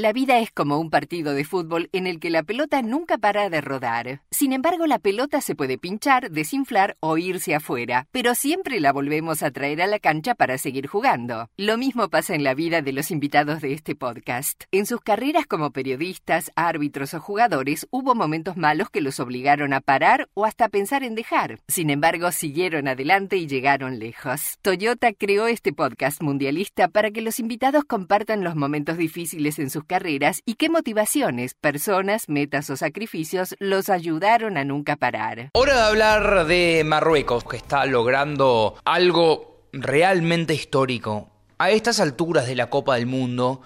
La vida es como un partido de fútbol en el que la pelota nunca para de rodar. Sin embargo, la pelota se puede pinchar, desinflar o irse afuera, pero siempre la volvemos a traer a la cancha para seguir jugando. Lo mismo pasa en la vida de los invitados de este podcast. En sus carreras como periodistas, árbitros o jugadores, hubo momentos malos que los obligaron a parar o hasta pensar en dejar. Sin embargo, siguieron adelante y llegaron lejos. Toyota creó este podcast mundialista para que los invitados compartan los momentos difíciles en sus carreras y qué motivaciones, personas, metas o sacrificios los ayudaron a nunca parar. Hora de hablar de Marruecos, que está logrando algo realmente histórico. A estas alturas de la Copa del Mundo,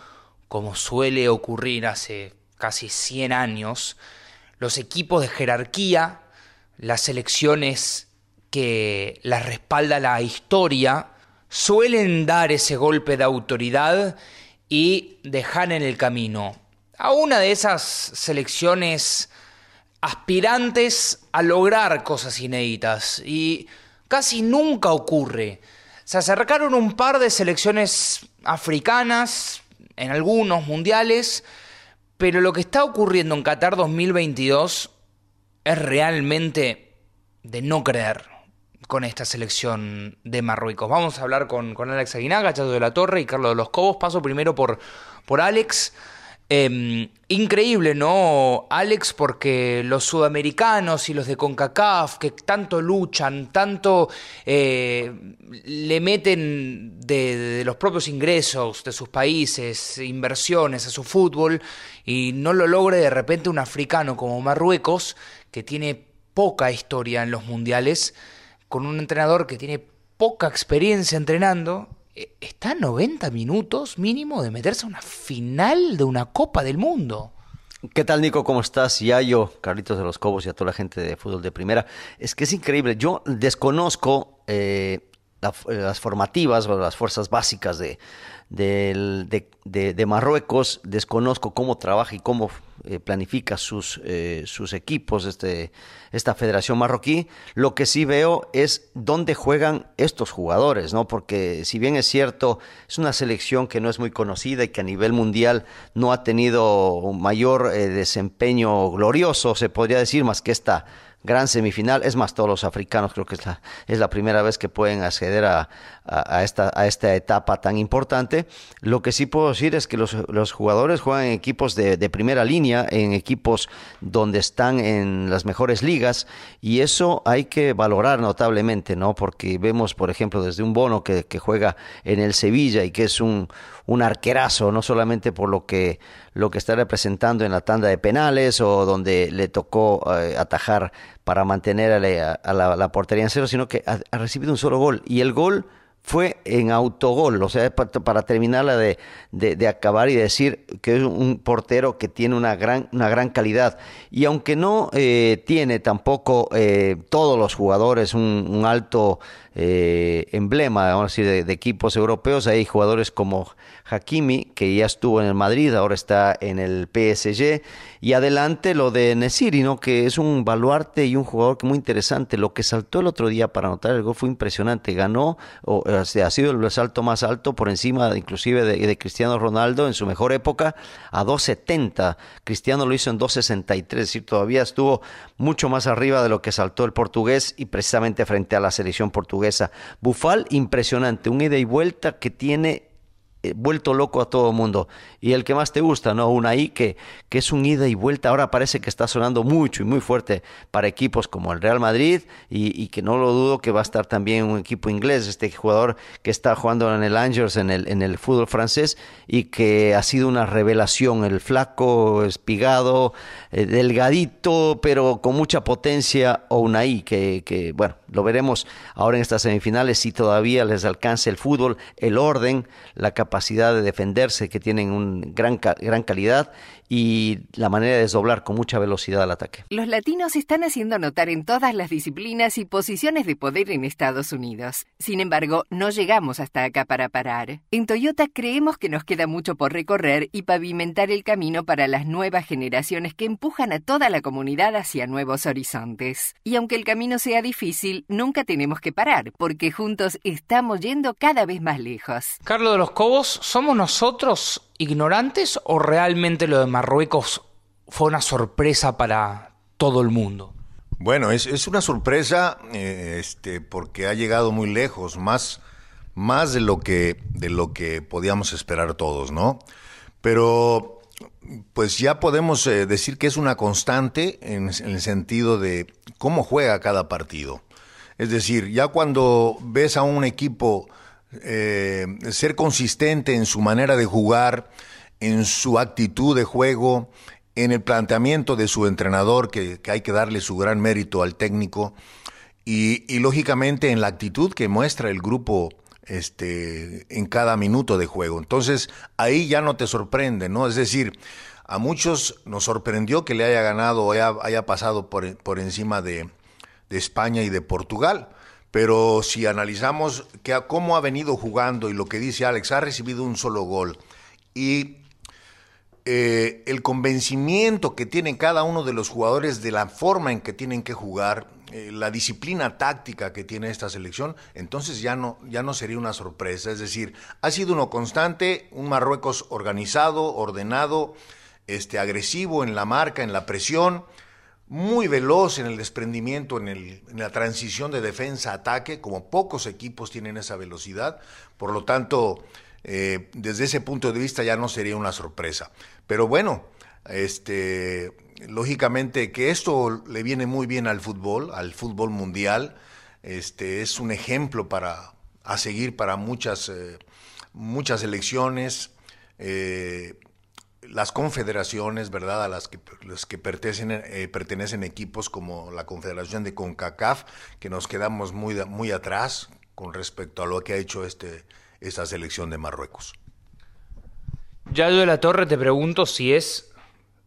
como suele ocurrir hace casi 100 años, los equipos de jerarquía, las selecciones que las respalda la historia, suelen dar ese golpe de autoridad y dejar en el camino a una de esas selecciones aspirantes a lograr cosas inéditas y casi nunca ocurre. Se acercaron un par de selecciones africanas en algunos mundiales, pero lo que está ocurriendo en Qatar 2022 es realmente de no creer con esta selección de Marruecos. Vamos a hablar con, con Alex Aguinaga, Chato de la Torre y Carlos de los Cobos. Paso primero por, por Alex. Em, increíble, ¿no, Alex? Porque los sudamericanos y los de CONCACAF, que tanto luchan, tanto eh, le meten de, de, los propios ingresos de sus países, inversiones a su fútbol, y no lo logre de repente un africano como Marruecos, que tiene poca historia en los mundiales, con un entrenador que tiene poca experiencia entrenando, eh, está a 90 minutos mínimo de meterse a una final de una Copa del Mundo. ¿Qué tal, Nico? ¿Cómo estás? Y yo, Carlitos de los Cobos y a toda la gente de fútbol de primera. Es que es increíble. Yo desconozco eh, la, las formativas o las fuerzas básicas de, Marruecos. Desconozco cómo trabaja y cómo eh, planifica sus, eh, sus equipos, este, esta federación marroquí. Lo que sí veo es dónde juegan estos jugadores, ¿no? Porque si bien es cierto, es una selección que no es muy conocida y que a nivel mundial no ha tenido mayor eh, desempeño glorioso, se podría decir, más que esta gran semifinal. Es más, todos los africanos creo que es la, es la primera vez que pueden acceder a, esta, a esta etapa tan importante. Lo que sí puedo decir es que los, jugadores juegan en equipos de, primera línea, en equipos donde están en las mejores ligas, y eso hay que valorar notablemente, ¿no? Porque vemos, por ejemplo, desde un bono que, juega en el Sevilla y que es un arquerazo, no solamente por lo que, lo que está representando en la tanda de penales o donde le tocó eh, atajar para mantener a la, a la, portería en cero, sino que ha recibido un solo gol. Y el gol fue en autogol, o sea, para, terminarla de, de, de, acabar y decir que es un portero que tiene una gran, una gran calidad. Y aunque no eh, tiene tampoco eh, todos los jugadores un, un alto eh, emblema, vamos a decir, de, equipos europeos, hay jugadores como Hakimi, que ya estuvo en el Madrid, ahora está en el PSG, y adelante lo de Nesiri, que es un baluarte y un jugador que muy interesante. Lo que saltó el otro día para anotar el gol fue impresionante, ganó, o, ha sido el salto más alto por encima inclusive de, de Cristiano Ronaldo en su mejor época, a 2.70. Cristiano lo hizo en 2.63, es decir, todavía estuvo mucho más arriba de lo que saltó el portugués y precisamente frente a la selección portuguesa. Bufal, impresionante, un ida y vuelta que tiene vuelto loco a todo mundo. Y el que más te gusta, ¿no? Unai, que, que es un ida y vuelta. Ahora parece que está sonando mucho y muy fuerte para equipos como el Real Madrid y, y, que no lo dudo que va a estar también un equipo inglés, este jugador que está jugando en el Angers, en el, en el fútbol francés y que ha sido una revelación. El flaco, espigado, eh, delgadito, pero con mucha potencia, Unai, que, que, bueno, lo veremos ahora en estas semifinales si todavía les alcanza el fútbol, el orden, la capacidad de defenderse que tienen un gran, gran calidad y la manera de desdoblar con mucha velocidad al ataque. Los latinos están haciendo notar en todas las disciplinas y posiciones de poder en Estados Unidos. Sin embargo, no llegamos hasta acá para parar. En Toyota creemos que nos queda mucho por recorrer y pavimentar el camino para las nuevas generaciones que empujan a toda la comunidad hacia nuevos horizontes. Y aunque el camino sea difícil, nunca tenemos que parar, porque juntos estamos yendo cada vez más lejos. Carlos de los Cobos ¿somos nosotros ignorantes o realmente lo de Marruecos fue una sorpresa para todo el mundo? Bueno, es, una sorpresa eh, este, porque ha llegado muy lejos, más, más de, lo que, de lo que podíamos esperar todos, ¿no? Pero pues ya podemos eh, decir que es una constante en, el sentido de cómo juega cada partido. Es decir, ya cuando ves a un equipo eh, ser consistente en su manera de jugar, en su actitud de juego, en el planteamiento de su entrenador, que, hay que darle su gran mérito al técnico, y, lógicamente en la actitud que muestra el grupo este, en cada minuto de juego. Entonces, ahí ya no te sorprende, ¿no? Es decir, a muchos nos sorprendió que le haya ganado o haya, pasado por, por encima de, de, España y de Portugal. Pero si analizamos que, cómo ha venido jugando y lo que dice Alex, ha recibido un solo gol. Y eh, el convencimiento que tienen cada uno de los jugadores de la forma en que tienen que jugar, eh, la disciplina táctica que tiene esta selección, entonces ya no, ya no sería una sorpresa. Es decir, ha sido uno constante, un Marruecos organizado, ordenado, este, agresivo en la marca, en la presión, muy veloz en el desprendimiento, en, el, en la transición de defensa-ataque, como pocos equipos tienen esa velocidad. Por lo tanto, eh, desde ese punto de vista ya no sería una sorpresa. Pero bueno, este, lógicamente que esto le viene muy bien al fútbol, al fútbol mundial. Este, es un ejemplo para, a seguir para muchas, eh, muchas elecciones. Eh, las confederaciones, ¿verdad? A las que, que pertenecen, pertenecen equipos como la Confederación de CONCACAF, que nos quedamos muy, atrás con respecto a lo que ha hecho este, esa selección de Marruecos. Ya de la Torre te pregunto si es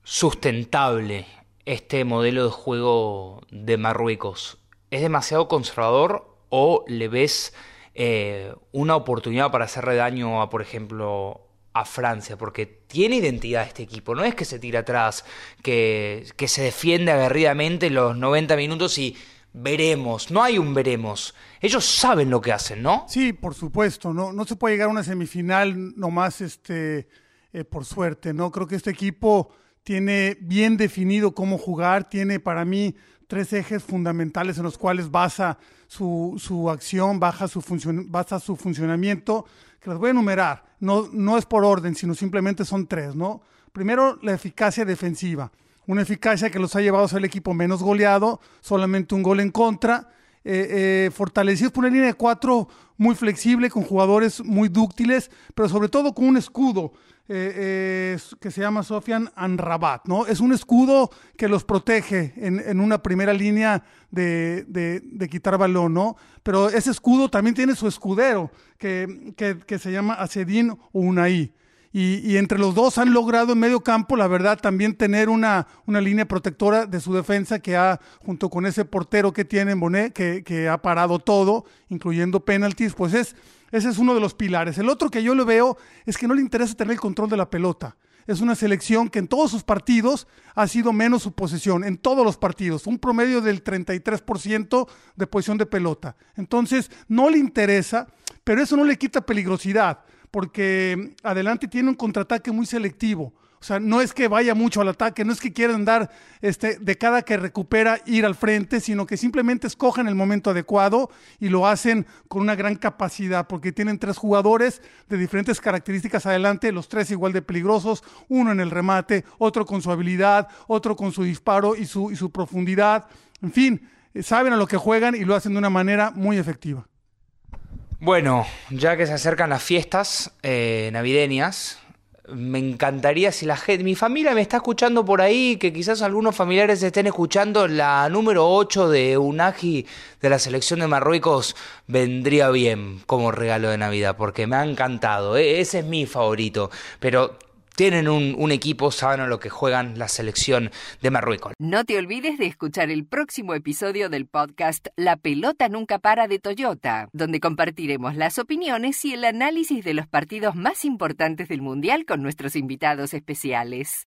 sustentable este modelo de juego de Marruecos. ¿Es demasiado conservador o le ves eh, una oportunidad para hacerle daño a, por ejemplo, a Francia? Porque tiene identidad este equipo, no es que se tira atrás, que, que se defiende aguerridamente los 90 minutos y veremos, no hay un veremos. Ellos saben lo que hacen, ¿no? Sí, por supuesto, no, no se puede llegar a una semifinal nomás este, eh, por suerte, ¿no? Creo que este equipo tiene bien definido cómo jugar, tiene para mí tres ejes fundamentales en los cuales basa su, su acción, baja su, basa su funcionamiento, que los voy a enumerar. No, no es por orden, sino simplemente son tres, ¿no? Primero, la eficacia defensiva una eficacia que los ha llevado a ser el equipo menos goleado, solamente un gol en contra, eh, eh, fortalecidos por una línea de cuatro muy flexible, con jugadores muy dúctiles, pero sobre todo con un escudo eh, que se llama Sofian Anrabat, ¿no? Es un escudo que los protege en, una primera línea de, quitar balón, ¿no? Pero ese escudo también tiene su escudero, que se llama Acedín Unai. Y, entre los dos han logrado en medio campo, la verdad, también tener una, una línea protectora de su defensa que ha, junto con ese portero que tiene Bonet, que, que ha parado todo, incluyendo penaltis, pues es, ese es uno de los pilares. El otro que yo le veo es que no le interesa tener el control de la pelota. Es una selección que en todos sus partidos ha sido menos su posesión, en todos los partidos, un promedio del 33% de posición de pelota. Entonces, no le interesa, pero eso no le quita peligrosidad porque adelante tiene un contraataque muy selectivo. O sea, no es que vaya mucho al ataque, no es que quieran dar este, de cada que recupera ir al frente, sino que simplemente escogen el momento adecuado y lo hacen con una gran capacidad, porque tienen tres jugadores de diferentes características adelante, los tres igual de peligrosos, uno en el remate, otro con su habilidad, otro con su disparo y su, y su profundidad. En fin, saben a lo que juegan y lo hacen de una manera muy efectiva. Bueno, ya que se acercan las fiestas eh, navideñas, me encantaría si la gente, mi familia me está escuchando por ahí, que quizás algunos familiares estén escuchando la número 8 de Unagi de la selección de Marruecos, vendría bien como regalo de Navidad, porque me ha encantado, e-, ese es mi favorito, pero tienen un, equipo, saben a lo que juegan la selección de Marruecos. No te olvides de escuchar el próximo episodio del podcast La pelota nunca para de Toyota, donde compartiremos las opiniones y el análisis de los partidos más importantes del Mundial con nuestros invitados especiales.